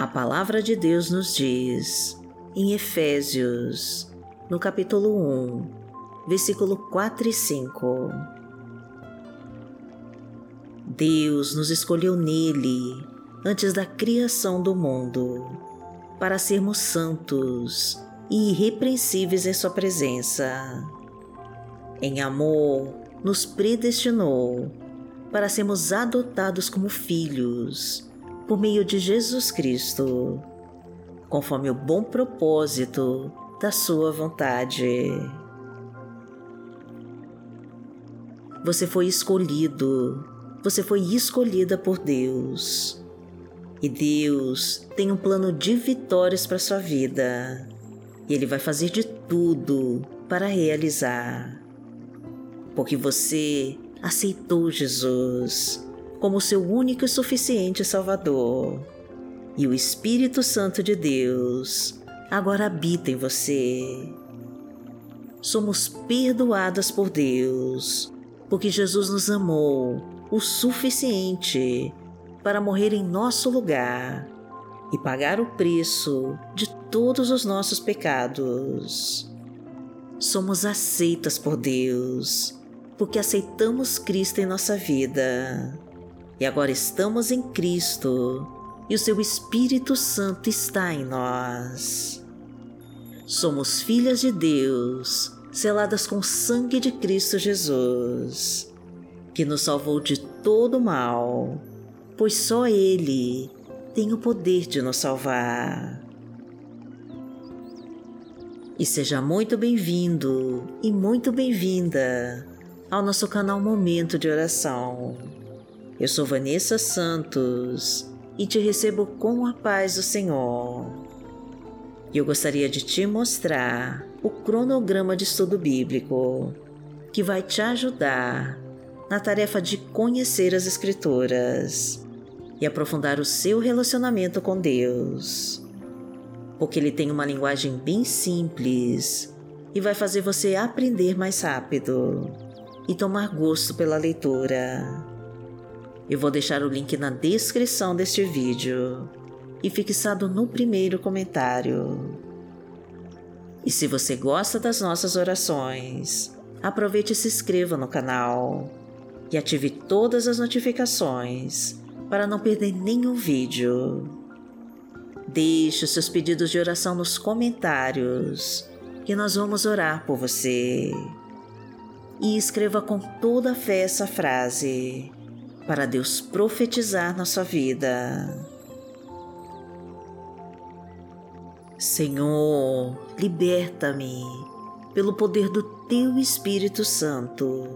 A palavra de Deus nos diz, em Efésios, no capítulo 1, versículo 4 e 5. Deus nos escolheu nele antes da criação do mundo para sermos santos e irrepreensíveis em Sua presença. Em amor, nos predestinou para sermos adotados como filhos por meio de Jesus Cristo, conforme o bom propósito da Sua vontade. Você foi escolhido, você foi escolhida por Deus. E Deus tem um plano de vitórias para sua vida. E Ele vai fazer de tudo para realizar. Porque você aceitou Jesus como seu único e suficiente Salvador. E o Espírito Santo de Deus agora habita em você. Somos perdoadas por Deus porque Jesus nos amou o suficiente para morrer em nosso lugar e pagar o preço de todos os nossos pecados. Somos aceitas por Deus porque aceitamos Cristo em nossa vida e agora estamos em Cristo e o seu Espírito Santo está em nós. Somos filhas de Deus seladas com o sangue de Cristo Jesus, que nos salvou de todo mal, pois só Ele tem o poder de nos salvar. E seja muito bem-vindo e muito bem-vinda ao nosso canal Momento de Oração. Eu sou Vanessa Santos e te recebo com a paz do Senhor. E eu gostaria de te mostrar o cronograma de estudo bíblico, que vai te ajudar na tarefa de conhecer as Escrituras e aprofundar o seu relacionamento com Deus. Porque ele tem uma linguagem bem simples e vai fazer você aprender mais rápido e tomar gosto pela leitura. Eu vou deixar o link na descrição deste vídeo e fixado no primeiro comentário. E se você gosta das nossas orações, aproveite e se inscreva no canal e ative todas as notificações para não perder nenhum vídeo. Deixe seus pedidos de oração nos comentários que nós vamos orar por você. E escreva com toda a fé essa frase para Deus profetizar na sua vida. Senhor, liberta-me pelo poder do Teu Espírito Santo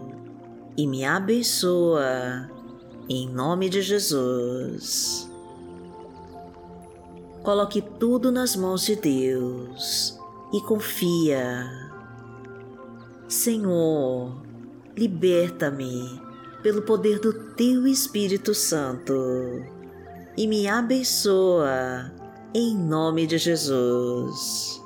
e me abençoa em nome de Jesus. Coloque tudo nas mãos de Deus e confia. Senhor, liberta-me pelo poder do Teu Espírito Santo e me abençoa em nome de Jesus.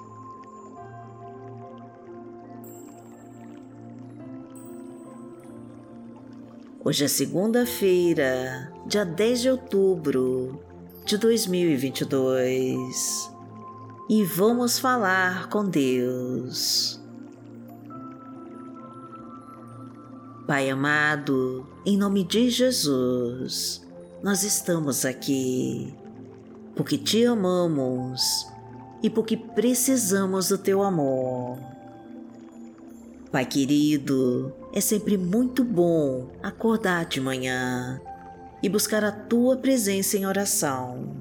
Hoje é segunda-feira, dia 10 de outubro de 2022 e vamos falar com Deus. Pai amado, em nome de Jesus, nós estamos aqui porque te amamos e porque precisamos do teu amor. Pai querido, é sempre muito bom acordar de manhã e buscar a tua presença em oração,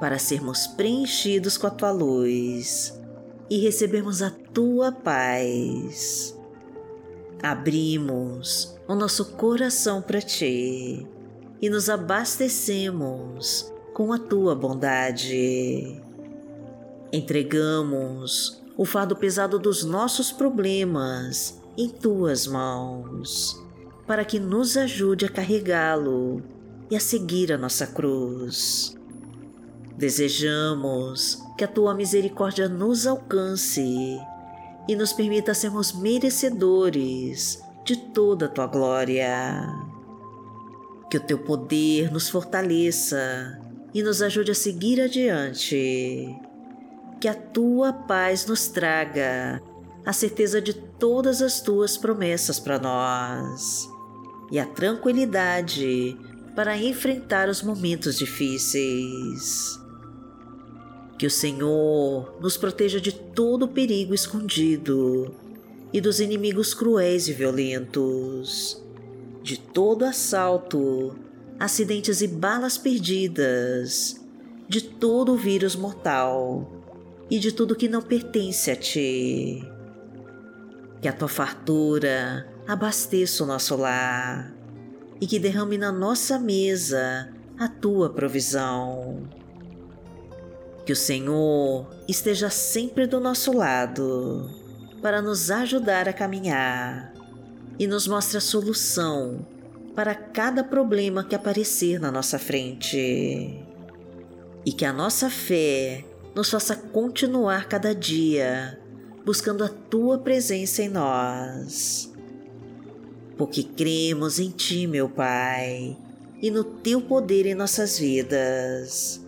para sermos preenchidos com a tua luz e recebermos a tua paz. Abrimos o nosso coração para ti e nos abastecemos com a tua bondade. Entregamos o fardo pesado dos nossos problemas em tuas mãos, para que nos ajude a carregá-lo e a seguir a nossa cruz. Desejamos que a tua misericórdia nos alcance e nos permita sermos merecedores de toda a tua glória. Que o teu poder nos fortaleça e nos ajude a seguir adiante. Que a tua paz nos traga a certeza de todas as tuas promessas para nós e a tranquilidade para enfrentar os momentos difíceis. Que o Senhor nos proteja de todo perigo escondido e dos inimigos cruéis e violentos, de todo assalto, acidentes e balas perdidas, de todo vírus mortal e de tudo que não pertence a Ti. Que a Tua fartura abasteça o nosso lar e que derrame na nossa mesa a Tua provisão. Que o Senhor esteja sempre do nosso lado para nos ajudar a caminhar e nos mostre a solução para cada problema que aparecer na nossa frente. E que a nossa fé nos faça continuar cada dia buscando a tua presença em nós. Porque cremos em ti, meu Pai, e no teu poder em nossas vidas.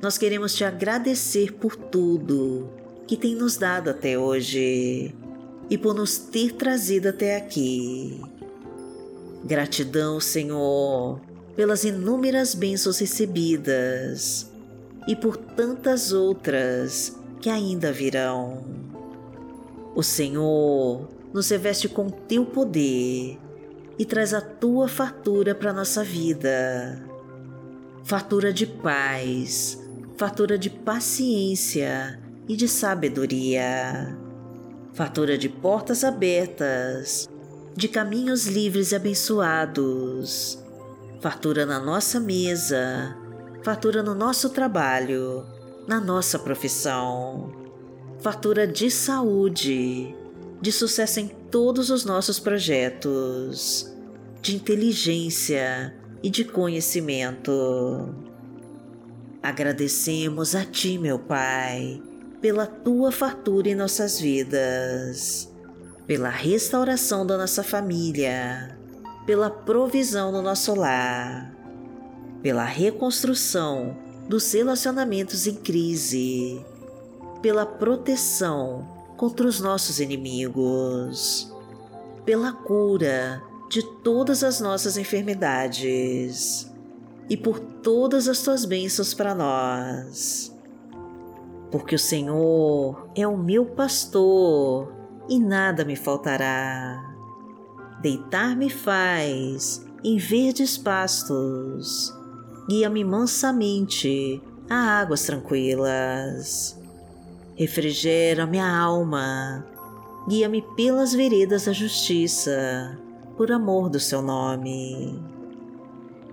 nós queremos te agradecer por tudo que tem nos dado até hoje e por nos ter trazido até aqui. Gratidão, Senhor, pelas inúmeras bênçãos recebidas e por tantas outras que ainda virão. O Senhor nos reveste com teu poder e traz a tua fartura para nossa vida. Fartura de paz, fartura de paciência e de sabedoria. Fartura de portas abertas, de caminhos livres e abençoados, fartura na nossa mesa, fartura no nosso trabalho, na nossa profissão, fartura de saúde, de sucesso em todos os nossos projetos, de inteligência e de conhecimento. Agradecemos a Ti, meu Pai pela tua fartura em nossas vidas, pela restauração da nossa família, pela provisão no nosso lar, pela reconstrução dos relacionamentos em crise, pela proteção contra os nossos inimigos, pela cura de todas as nossas enfermidades e por todas as tuas bênçãos para nós porque o Senhor é o meu pastor e nada me faltará. Deitar-me faz em verdes pastos, guia-me mansamente a águas tranquilas. Refrigera minha alma, guia-me pelas veredas da justiça, por amor do seu nome.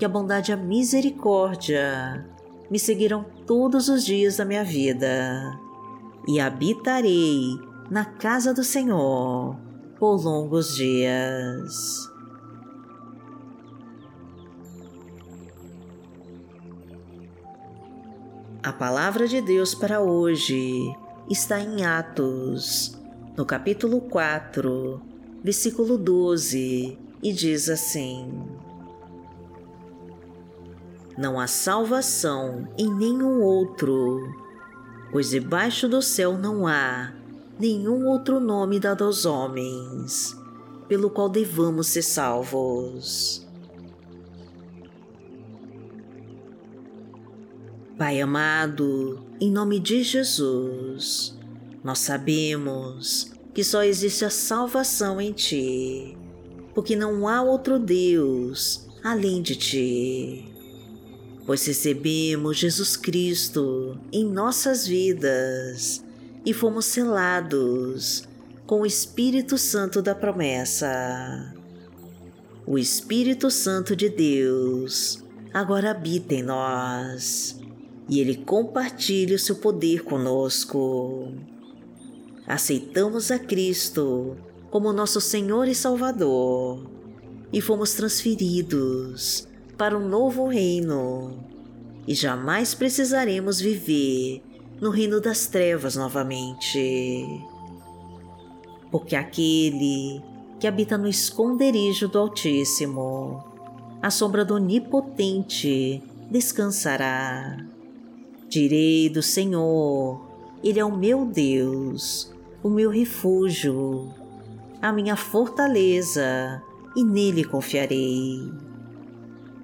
que a bondade e a misericórdia me seguirão todos os dias da minha vida e habitarei na casa do Senhor por longos dias. A palavra de Deus para hoje está em Atos, no capítulo 4, versículo 12, e diz assim: Não há salvação em nenhum outro, pois debaixo do céu não há nenhum outro nome dado aos homens, pelo qual devamos ser salvos. Pai amado, em nome de Jesus, nós sabemos que só existe a salvação em Ti, porque não há outro Deus além de Ti. Pois recebemos Jesus Cristo em nossas vidas e fomos selados com o Espírito Santo da promessa. O Espírito Santo de Deus agora habita em nós e ele compartilha o seu poder conosco. Aceitamos a Cristo como nosso Senhor e Salvador e fomos transferidos para um novo reino e jamais precisaremos viver no reino das trevas novamente. Porque aquele que habita no esconderijo do Altíssimo, a sombra do Onipotente descansará. Direi do Senhor, Ele é o meu Deus, o meu refúgio, a minha fortaleza, e nele confiarei.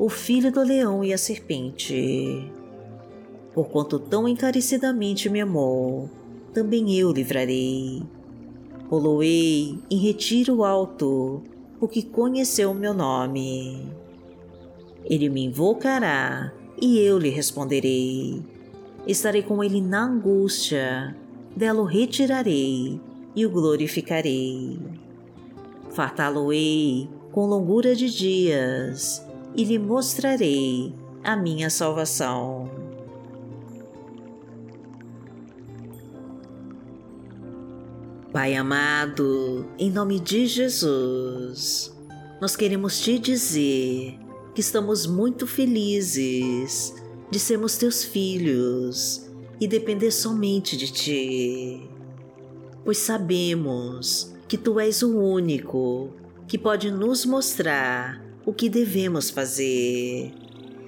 o filho do leão e a serpente porquanto tão encarecidamente me amou, também eu livrarei. Poloei em retiro alto, porque conheceu o meu nome. Ele me invocará e eu lhe responderei. Estarei com ele na angústia, dela o retirarei e o glorificarei. Fartá-lo-ei com longura de dias e lhe mostrarei a minha salvação. Pai amado, em nome de Jesus, nós queremos te dizer que estamos muito felizes de sermos teus filhos e depender somente de ti, pois sabemos que tu és o único que pode nos mostrar o que devemos fazer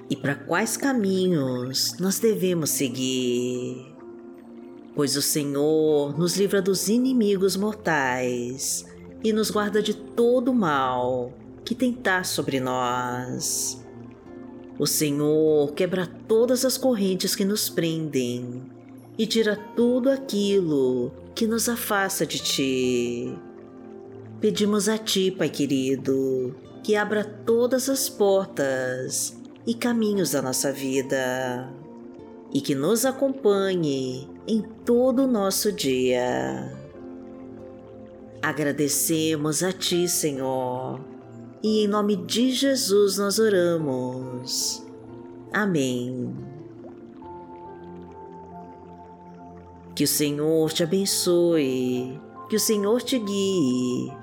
e para quais caminhos nós devemos seguir pois o Senhor nos livra dos inimigos mortais e nos guarda de todo mal que tentar sobre nós. O Senhor quebra todas as correntes que nos prendem e tira tudo aquilo que nos afasta de Ti. Pedimos a Ti, Pai querido, que abra todas as portas e caminhos da nossa vida e que nos acompanhe em todo o nosso dia. Agradecemos a Ti, Senhor, e em nome de Jesus nós oramos. Amém. Que o Senhor te abençoe, que o Senhor te guie